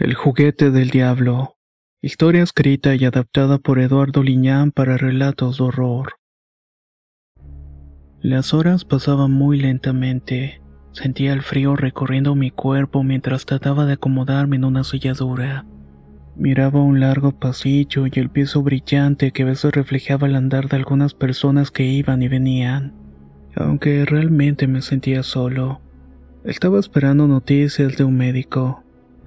El juguete del diablo. Historia escrita y adaptada por Eduardo Liñán para relatos de horror. Las horas pasaban muy lentamente. Sentía el frío recorriendo mi cuerpo mientras trataba de acomodarme en una silla dura. Miraba un largo pasillo y el piso brillante que a veces reflejaba el andar de algunas personas que iban y venían, aunque realmente me sentía solo. Estaba esperando noticias de un médico.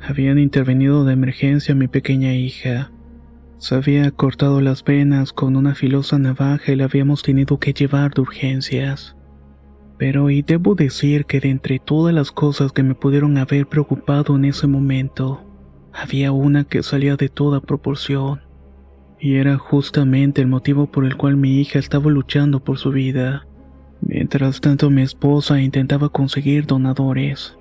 Habían intervenido de emergencia mi pequeña hija. Se había cortado las venas con una filosa navaja y la habíamos tenido que llevar de urgencias. Pero y debo decir que de entre todas las cosas que me pudieron haber preocupado en ese momento, había una que salía de toda proporción. Y era justamente el motivo por el cual mi hija estaba luchando por su vida. Mientras tanto mi esposa intentaba conseguir donadores.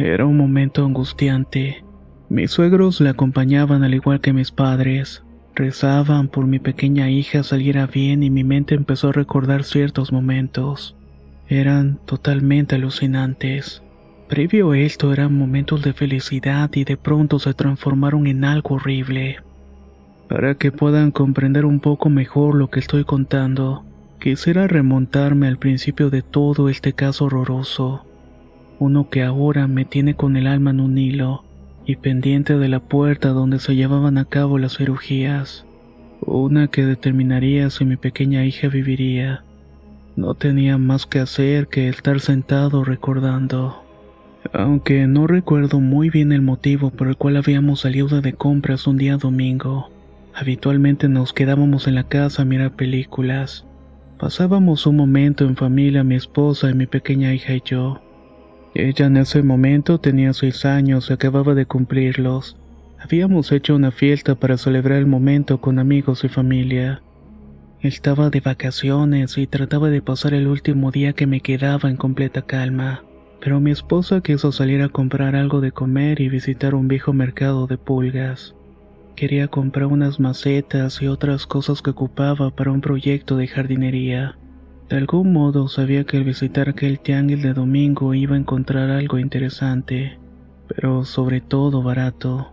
Era un momento angustiante. Mis suegros la acompañaban al igual que mis padres. Rezaban por mi pequeña hija saliera bien y mi mente empezó a recordar ciertos momentos. Eran totalmente alucinantes. Previo a esto eran momentos de felicidad y de pronto se transformaron en algo horrible. Para que puedan comprender un poco mejor lo que estoy contando, quisiera remontarme al principio de todo este caso horroroso. Uno que ahora me tiene con el alma en un hilo y pendiente de la puerta donde se llevaban a cabo las cirugías. Una que determinaría si mi pequeña hija viviría. No tenía más que hacer que estar sentado recordando. Aunque no recuerdo muy bien el motivo por el cual habíamos salido de compras un día domingo. Habitualmente nos quedábamos en la casa a mirar películas. Pasábamos un momento en familia mi esposa y mi pequeña hija y yo. Ella en ese momento tenía seis años y acababa de cumplirlos. Habíamos hecho una fiesta para celebrar el momento con amigos y familia. Estaba de vacaciones y trataba de pasar el último día que me quedaba en completa calma, pero mi esposa quiso salir a comprar algo de comer y visitar un viejo mercado de pulgas. Quería comprar unas macetas y otras cosas que ocupaba para un proyecto de jardinería. De algún modo sabía que al visitar aquel tianguis de domingo iba a encontrar algo interesante, pero sobre todo barato.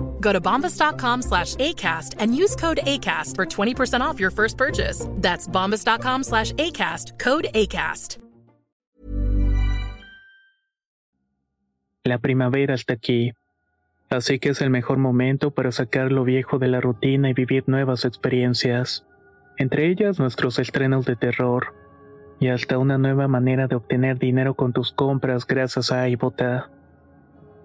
Go to bombas.com slash ACAST and use code ACAST for 20% off your first purchase. That's bombas.com slash ACAST, code ACAST. La primavera está aquí, así que es el mejor momento para sacar lo viejo de la rutina y vivir nuevas experiencias, entre ellas nuestros estrenos de terror, y hasta una nueva manera de obtener dinero con tus compras gracias a iBota.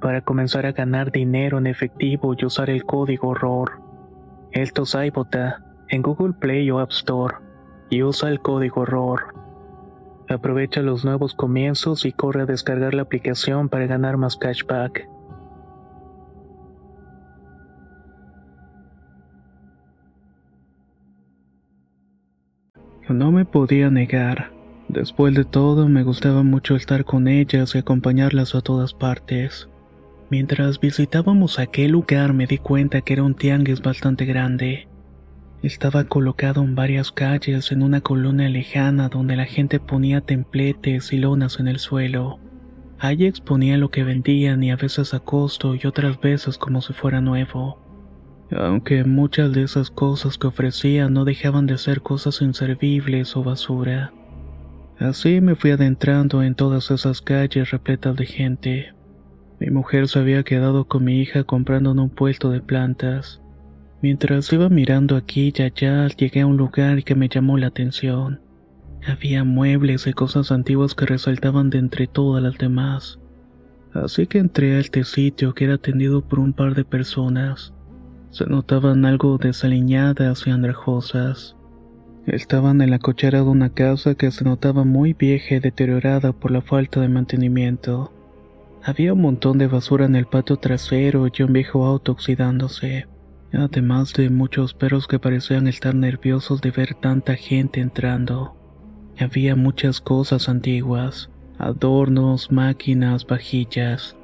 para comenzar a ganar dinero en efectivo y usar el código ROR. Esto es iBota en Google Play o App Store y usa el código ROR. Aprovecha los nuevos comienzos y corre a descargar la aplicación para ganar más cashback. No me podía negar. Después de todo, me gustaba mucho estar con ellas y acompañarlas a todas partes. Mientras visitábamos aquel lugar me di cuenta que era un tianguis bastante grande. Estaba colocado en varias calles en una colonia lejana donde la gente ponía templetes y lonas en el suelo. Allí exponía lo que vendían y a veces a costo y otras veces como si fuera nuevo. Aunque muchas de esas cosas que ofrecían no dejaban de ser cosas inservibles o basura. Así me fui adentrando en todas esas calles repletas de gente. Mi mujer se había quedado con mi hija comprando en un puesto de plantas. Mientras iba mirando aquí y allá, llegué a un lugar que me llamó la atención. Había muebles y cosas antiguas que resaltaban de entre todas las demás. Así que entré a este sitio que era atendido por un par de personas. Se notaban algo desaliñadas y andrajosas. Estaban en la cochera de una casa que se notaba muy vieja y deteriorada por la falta de mantenimiento. Había un montón de basura en el patio trasero y un viejo auto oxidándose además de muchos perros que parecían estar nerviosos de ver tanta gente entrando. Había muchas cosas antiguas, adornos, máquinas, vajillas,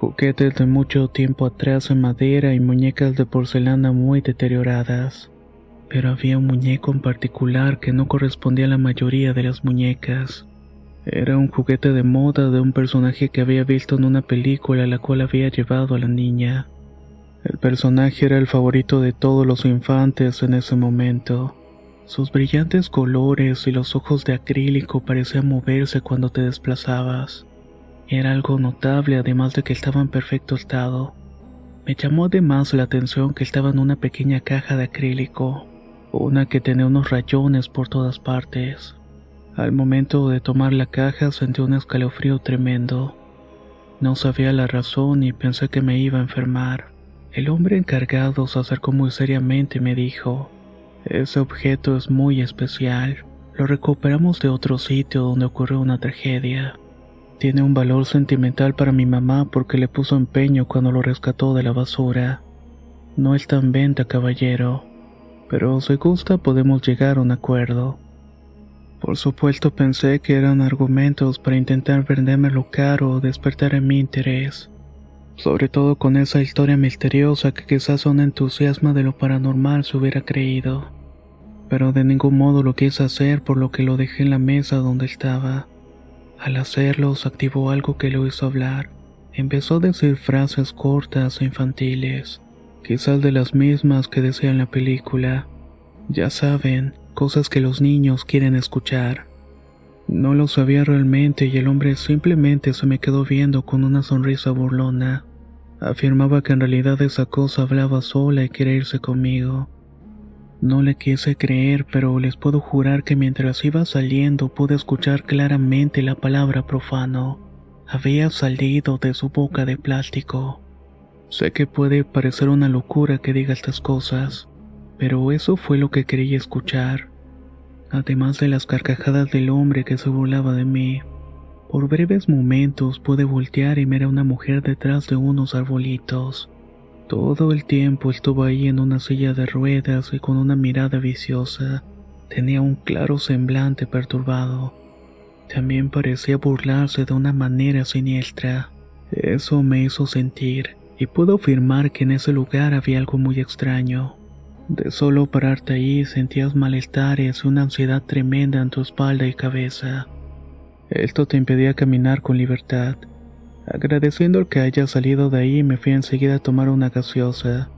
juguetes de mucho tiempo atrás en madera y muñecas de porcelana muy deterioradas. Pero había un muñeco en particular que no correspondía a la mayoría de las muñecas. Era un juguete de moda de un personaje que había visto en una película la cual había llevado a la niña. El personaje era el favorito de todos los infantes en ese momento. Sus brillantes colores y los ojos de acrílico parecían moverse cuando te desplazabas. Era algo notable además de que estaba en perfecto estado. Me llamó además la atención que estaba en una pequeña caja de acrílico, una que tenía unos rayones por todas partes. Al momento de tomar la caja sentí un escalofrío tremendo. No sabía la razón y pensé que me iba a enfermar. El hombre encargado se acercó muy seriamente y me dijo, ese objeto es muy especial. Lo recuperamos de otro sitio donde ocurrió una tragedia. Tiene un valor sentimental para mi mamá porque le puso empeño cuando lo rescató de la basura. No está en venta, caballero, pero si gusta podemos llegar a un acuerdo. Por supuesto pensé que eran argumentos para intentar vendérmelo caro o despertar en mi interés sobre todo con esa historia misteriosa que quizás un entusiasmo de lo paranormal se hubiera creído. Pero de ningún modo lo quise hacer por lo que lo dejé en la mesa donde estaba. Al hacerlo activó algo que lo hizo hablar. Empezó a decir frases cortas e infantiles, quizás de las mismas que decía en la película. Ya saben, cosas que los niños quieren escuchar. No lo sabía realmente y el hombre simplemente se me quedó viendo con una sonrisa burlona. Afirmaba que en realidad esa cosa hablaba sola y quería irse conmigo. No le quise creer, pero les puedo jurar que mientras iba saliendo pude escuchar claramente la palabra profano. Había salido de su boca de plástico. Sé que puede parecer una locura que diga estas cosas, pero eso fue lo que quería escuchar además de las carcajadas del hombre que se burlaba de mí. Por breves momentos pude voltear y mirar a una mujer detrás de unos arbolitos. Todo el tiempo estuvo ahí en una silla de ruedas y con una mirada viciosa. Tenía un claro semblante perturbado. También parecía burlarse de una manera siniestra. Eso me hizo sentir, y puedo afirmar que en ese lugar había algo muy extraño. De solo pararte ahí sentías malestares una ansiedad tremenda en tu espalda y cabeza. Esto te impedía caminar con libertad. Agradeciendo el que haya salido de ahí, me fui enseguida a tomar una gaseosa.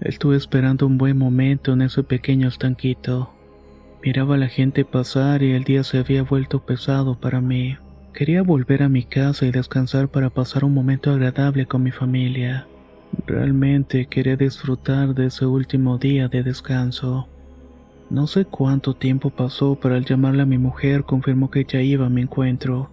Estuve esperando un buen momento en ese pequeño estanquito. Miraba a la gente pasar y el día se había vuelto pesado para mí. Quería volver a mi casa y descansar para pasar un momento agradable con mi familia. Realmente quería disfrutar de ese último día de descanso. No sé cuánto tiempo pasó, pero al llamarle a mi mujer confirmó que ya iba a mi encuentro.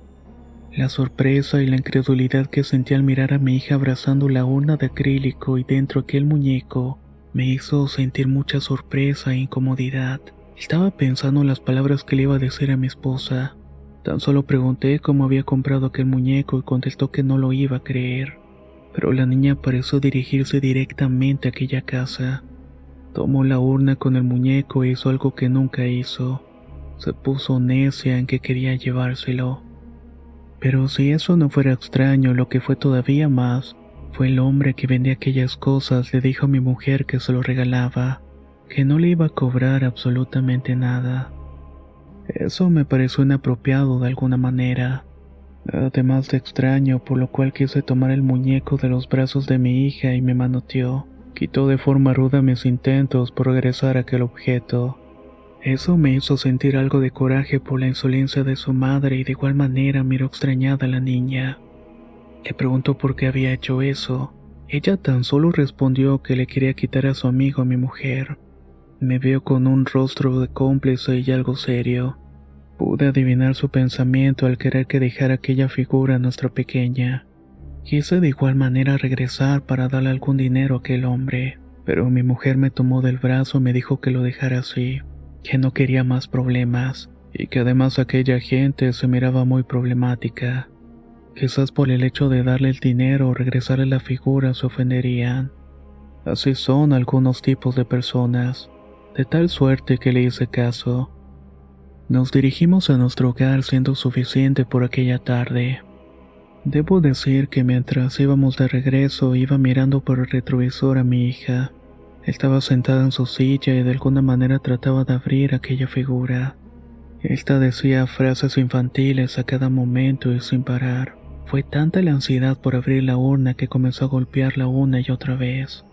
La sorpresa y la incredulidad que sentí al mirar a mi hija abrazando la urna de acrílico y dentro aquel muñeco me hizo sentir mucha sorpresa e incomodidad. Estaba pensando en las palabras que le iba a decir a mi esposa. Tan solo pregunté cómo había comprado aquel muñeco y contestó que no lo iba a creer pero la niña pareció dirigirse directamente a aquella casa. Tomó la urna con el muñeco e hizo algo que nunca hizo. Se puso necia en que quería llevárselo. Pero si eso no fuera extraño, lo que fue todavía más, fue el hombre que vendía aquellas cosas le dijo a mi mujer que se lo regalaba, que no le iba a cobrar absolutamente nada. Eso me pareció inapropiado de alguna manera además de extraño, por lo cual quise tomar el muñeco de los brazos de mi hija y me manoteó. Quitó de forma ruda mis intentos por regresar a aquel objeto. Eso me hizo sentir algo de coraje por la insolencia de su madre y de igual manera miró extrañada a la niña. Le preguntó por qué había hecho eso. Ella tan solo respondió que le quería quitar a su amigo a mi mujer. Me vio con un rostro de cómplice y algo serio. Pude adivinar su pensamiento al querer que dejara aquella figura a nuestra pequeña. Quise de igual manera regresar para darle algún dinero a aquel hombre, pero mi mujer me tomó del brazo y me dijo que lo dejara así, que no quería más problemas, y que además aquella gente se miraba muy problemática. Quizás por el hecho de darle el dinero o regresarle la figura se ofenderían. Así son algunos tipos de personas, de tal suerte que le hice caso nos dirigimos a nuestro hogar siendo suficiente por aquella tarde. Debo decir que mientras íbamos de regreso iba mirando por el retrovisor a mi hija. Estaba sentada en su silla y de alguna manera trataba de abrir aquella figura. Esta decía frases infantiles a cada momento y sin parar. Fue tanta la ansiedad por abrir la urna que comenzó a golpearla una y otra vez.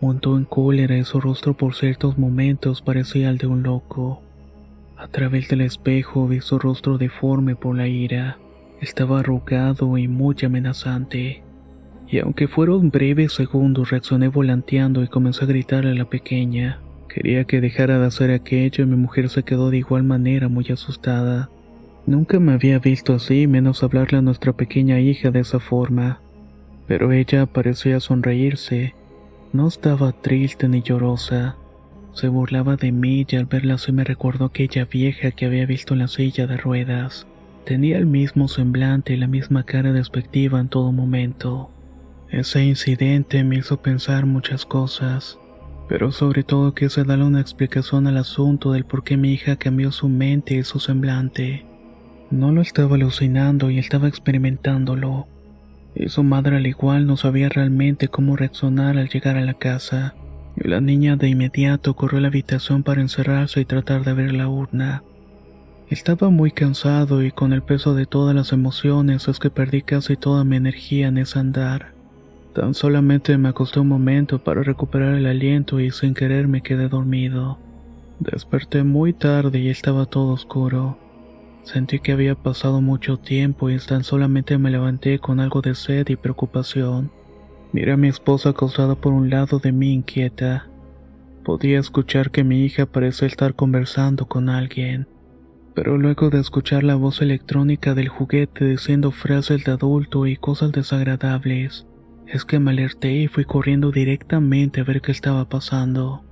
Montó en cólera y su rostro por ciertos momentos parecía el de un loco. A través del espejo vi su rostro deforme por la ira. Estaba arrugado y muy amenazante. Y aunque fueron breves segundos, reaccioné volanteando y comencé a gritarle a la pequeña. Quería que dejara de hacer aquello y mi mujer se quedó de igual manera muy asustada. Nunca me había visto así, menos hablarle a nuestra pequeña hija de esa forma. Pero ella parecía sonreírse. No estaba triste ni llorosa. Se burlaba de mí y al verla así me recordó aquella vieja que había visto en la silla de ruedas. Tenía el mismo semblante y la misma cara despectiva en todo momento. Ese incidente me hizo pensar muchas cosas, pero sobre todo quise darle una explicación al asunto del por qué mi hija cambió su mente y su semblante. No lo estaba alucinando y estaba experimentándolo. Y su madre al igual no sabía realmente cómo reaccionar al llegar a la casa. La niña de inmediato corrió a la habitación para encerrarse y tratar de abrir la urna. Estaba muy cansado y con el peso de todas las emociones es que perdí casi toda mi energía en ese andar. Tan solamente me acosté un momento para recuperar el aliento y sin querer me quedé dormido. Desperté muy tarde y estaba todo oscuro. Sentí que había pasado mucho tiempo y tan solamente me levanté con algo de sed y preocupación. Miré a mi esposa acostada por un lado de mí inquieta. Podía escuchar que mi hija parecía estar conversando con alguien. Pero luego de escuchar la voz electrónica del juguete diciendo frases de adulto y cosas desagradables, es que me alerté y fui corriendo directamente a ver qué estaba pasando.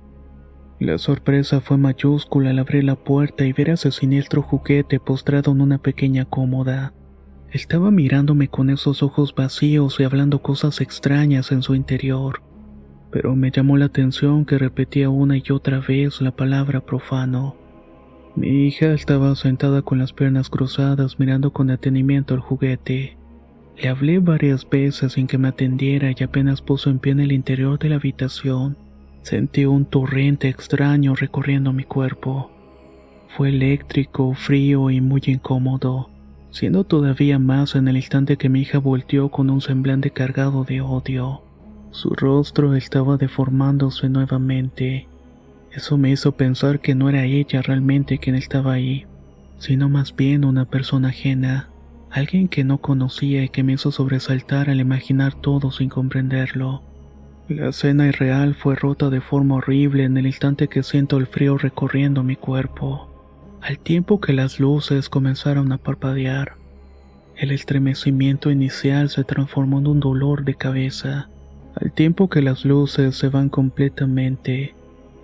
La sorpresa fue mayúscula al abrir la puerta y ver a ese siniestro juguete postrado en una pequeña cómoda. Estaba mirándome con esos ojos vacíos y hablando cosas extrañas en su interior, pero me llamó la atención que repetía una y otra vez la palabra profano. Mi hija estaba sentada con las piernas cruzadas mirando con detenimiento el juguete. Le hablé varias veces sin que me atendiera y apenas puso en pie en el interior de la habitación. Sentí un torrente extraño recorriendo mi cuerpo. Fue eléctrico, frío y muy incómodo, siendo todavía más en el instante que mi hija volteó con un semblante cargado de odio. Su rostro estaba deformándose nuevamente. Eso me hizo pensar que no era ella realmente quien estaba ahí, sino más bien una persona ajena, alguien que no conocía y que me hizo sobresaltar al imaginar todo sin comprenderlo. La escena irreal fue rota de forma horrible en el instante que siento el frío recorriendo mi cuerpo al tiempo que las luces comenzaron a parpadear. El estremecimiento inicial se transformó en un dolor de cabeza. Al tiempo que las luces se van completamente,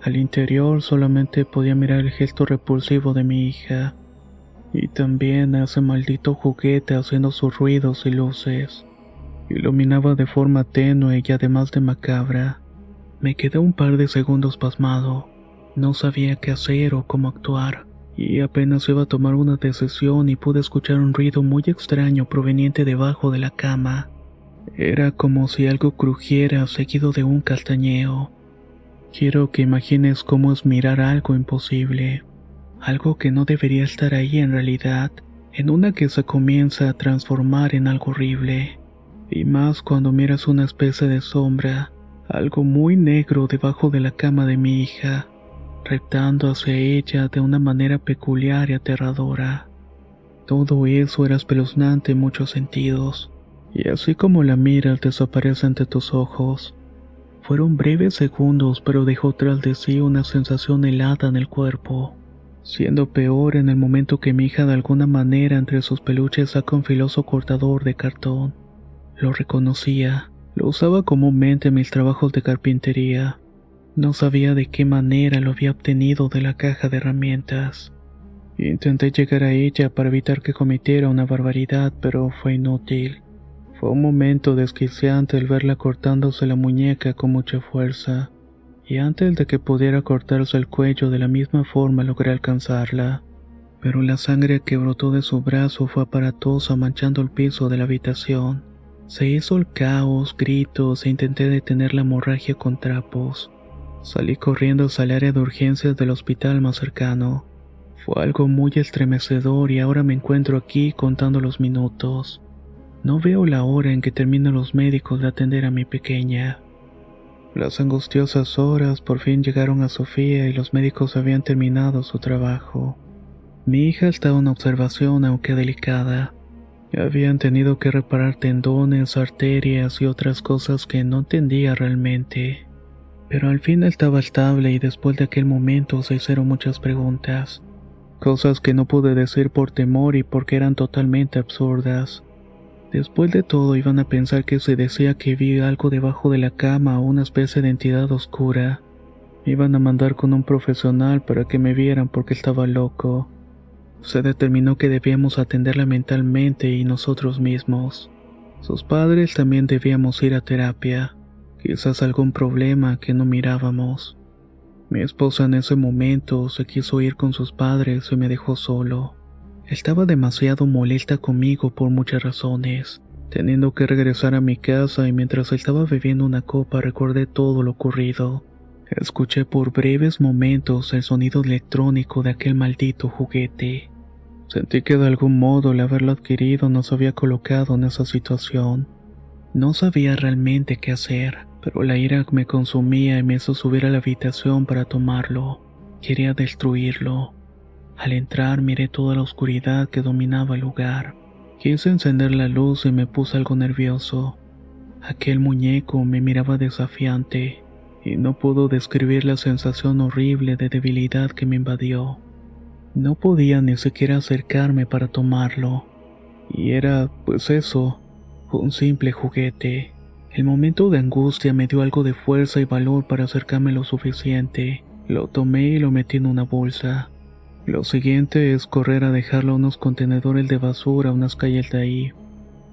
al interior solamente podía mirar el gesto repulsivo de mi hija. Y también ese maldito juguete haciendo sus ruidos y luces. Iluminaba de forma tenue y además de macabra. Me quedé un par de segundos pasmado. No sabía qué hacer o cómo actuar y apenas iba a tomar una decisión y pude escuchar un ruido muy extraño proveniente debajo de la cama. Era como si algo crujiera seguido de un castañeo. Quiero que imagines cómo es mirar algo imposible, algo que no debería estar ahí en realidad, en una que se comienza a transformar en algo horrible, y más cuando miras una especie de sombra, algo muy negro debajo de la cama de mi hija reptando hacia ella de una manera peculiar y aterradora. Todo eso era espeluznante en muchos sentidos, y así como la miras desaparece ante tus ojos. Fueron breves segundos, pero dejó tras de sí una sensación helada en el cuerpo, siendo peor en el momento que mi hija de alguna manera entre sus peluches saca un filoso cortador de cartón. Lo reconocía, lo usaba comúnmente en mis trabajos de carpintería. No sabía de qué manera lo había obtenido de la caja de herramientas. Intenté llegar a ella para evitar que cometiera una barbaridad, pero fue inútil. Fue un momento desquiciante el verla cortándose la muñeca con mucha fuerza, y antes de que pudiera cortarse el cuello de la misma forma logré alcanzarla. Pero la sangre que brotó de su brazo fue aparatosa manchando el piso de la habitación. Se hizo el caos, gritos e intenté detener la hemorragia con trapos. Salí corriendo hacia el área de urgencias del hospital más cercano. Fue algo muy estremecedor y ahora me encuentro aquí contando los minutos. No veo la hora en que terminan los médicos de atender a mi pequeña. Las angustiosas horas por fin llegaron a Sofía y los médicos habían terminado su trabajo. Mi hija estaba en observación aunque delicada. Habían tenido que reparar tendones, arterias y otras cosas que no entendía realmente. Pero al fin estaba estable y después de aquel momento se hicieron muchas preguntas. Cosas que no pude decir por temor y porque eran totalmente absurdas. Después de todo iban a pensar que se decía que vi algo debajo de la cama o una especie de entidad oscura. Iban a mandar con un profesional para que me vieran porque estaba loco. Se determinó que debíamos atenderla mentalmente y nosotros mismos. Sus padres también debíamos ir a terapia quizás algún problema que no mirábamos. Mi esposa en ese momento se quiso ir con sus padres y me dejó solo. Estaba demasiado molesta conmigo por muchas razones, teniendo que regresar a mi casa y mientras estaba bebiendo una copa recordé todo lo ocurrido. Escuché por breves momentos el sonido electrónico de aquel maldito juguete. Sentí que de algún modo el haberlo adquirido nos había colocado en esa situación. No sabía realmente qué hacer pero la ira me consumía y me hizo subir a la habitación para tomarlo. Quería destruirlo. Al entrar miré toda la oscuridad que dominaba el lugar. Quise encender la luz y me puse algo nervioso. Aquel muñeco me miraba desafiante y no puedo describir la sensación horrible de debilidad que me invadió. No podía ni siquiera acercarme para tomarlo. Y era, pues eso, un simple juguete. El momento de angustia me dio algo de fuerza y valor para acercarme lo suficiente. Lo tomé y lo metí en una bolsa. Lo siguiente es correr a dejarlo a unos contenedores de basura a unas calles de ahí,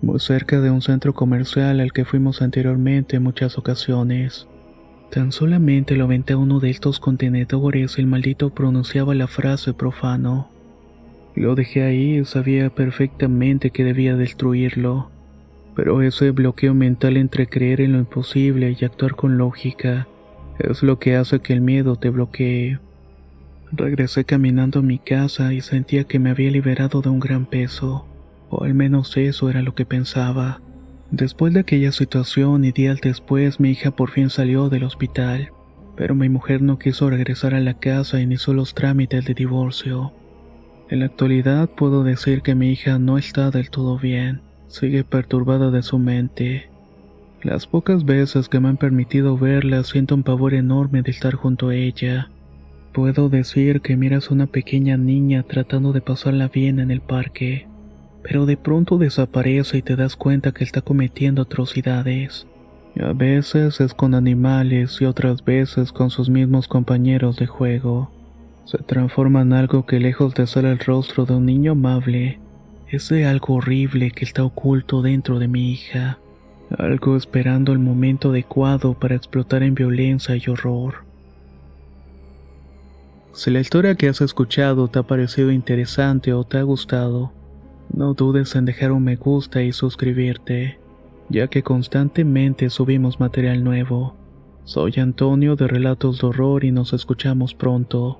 muy cerca de un centro comercial al que fuimos anteriormente en muchas ocasiones. Tan solamente lo aventé a uno de estos contenedores y el maldito pronunciaba la frase profano. Lo dejé ahí y sabía perfectamente que debía destruirlo. Pero ese bloqueo mental entre creer en lo imposible y actuar con lógica es lo que hace que el miedo te bloquee. Regresé caminando a mi casa y sentía que me había liberado de un gran peso, o al menos eso era lo que pensaba. Después de aquella situación y días después mi hija por fin salió del hospital, pero mi mujer no quiso regresar a la casa e inició los trámites de divorcio. En la actualidad puedo decir que mi hija no está del todo bien, sigue perturbada de su mente. Las pocas veces que me han permitido verla siento un pavor enorme de estar junto a ella. Puedo decir que miras a una pequeña niña tratando de pasarla bien en el parque pero de pronto desaparece y te das cuenta que está cometiendo atrocidades. A veces es con animales y otras veces con sus mismos compañeros de juego. Se transforma en algo que lejos de ser el rostro de un niño amable, es de algo horrible que está oculto dentro de mi hija. Algo esperando el momento adecuado para explotar en violencia y horror. Si la historia que has escuchado te ha parecido interesante o te ha gustado, no dudes en dejar un me gusta y suscribirte, ya que constantemente subimos material nuevo. Soy Antonio de Relatos de Horror y nos escuchamos pronto.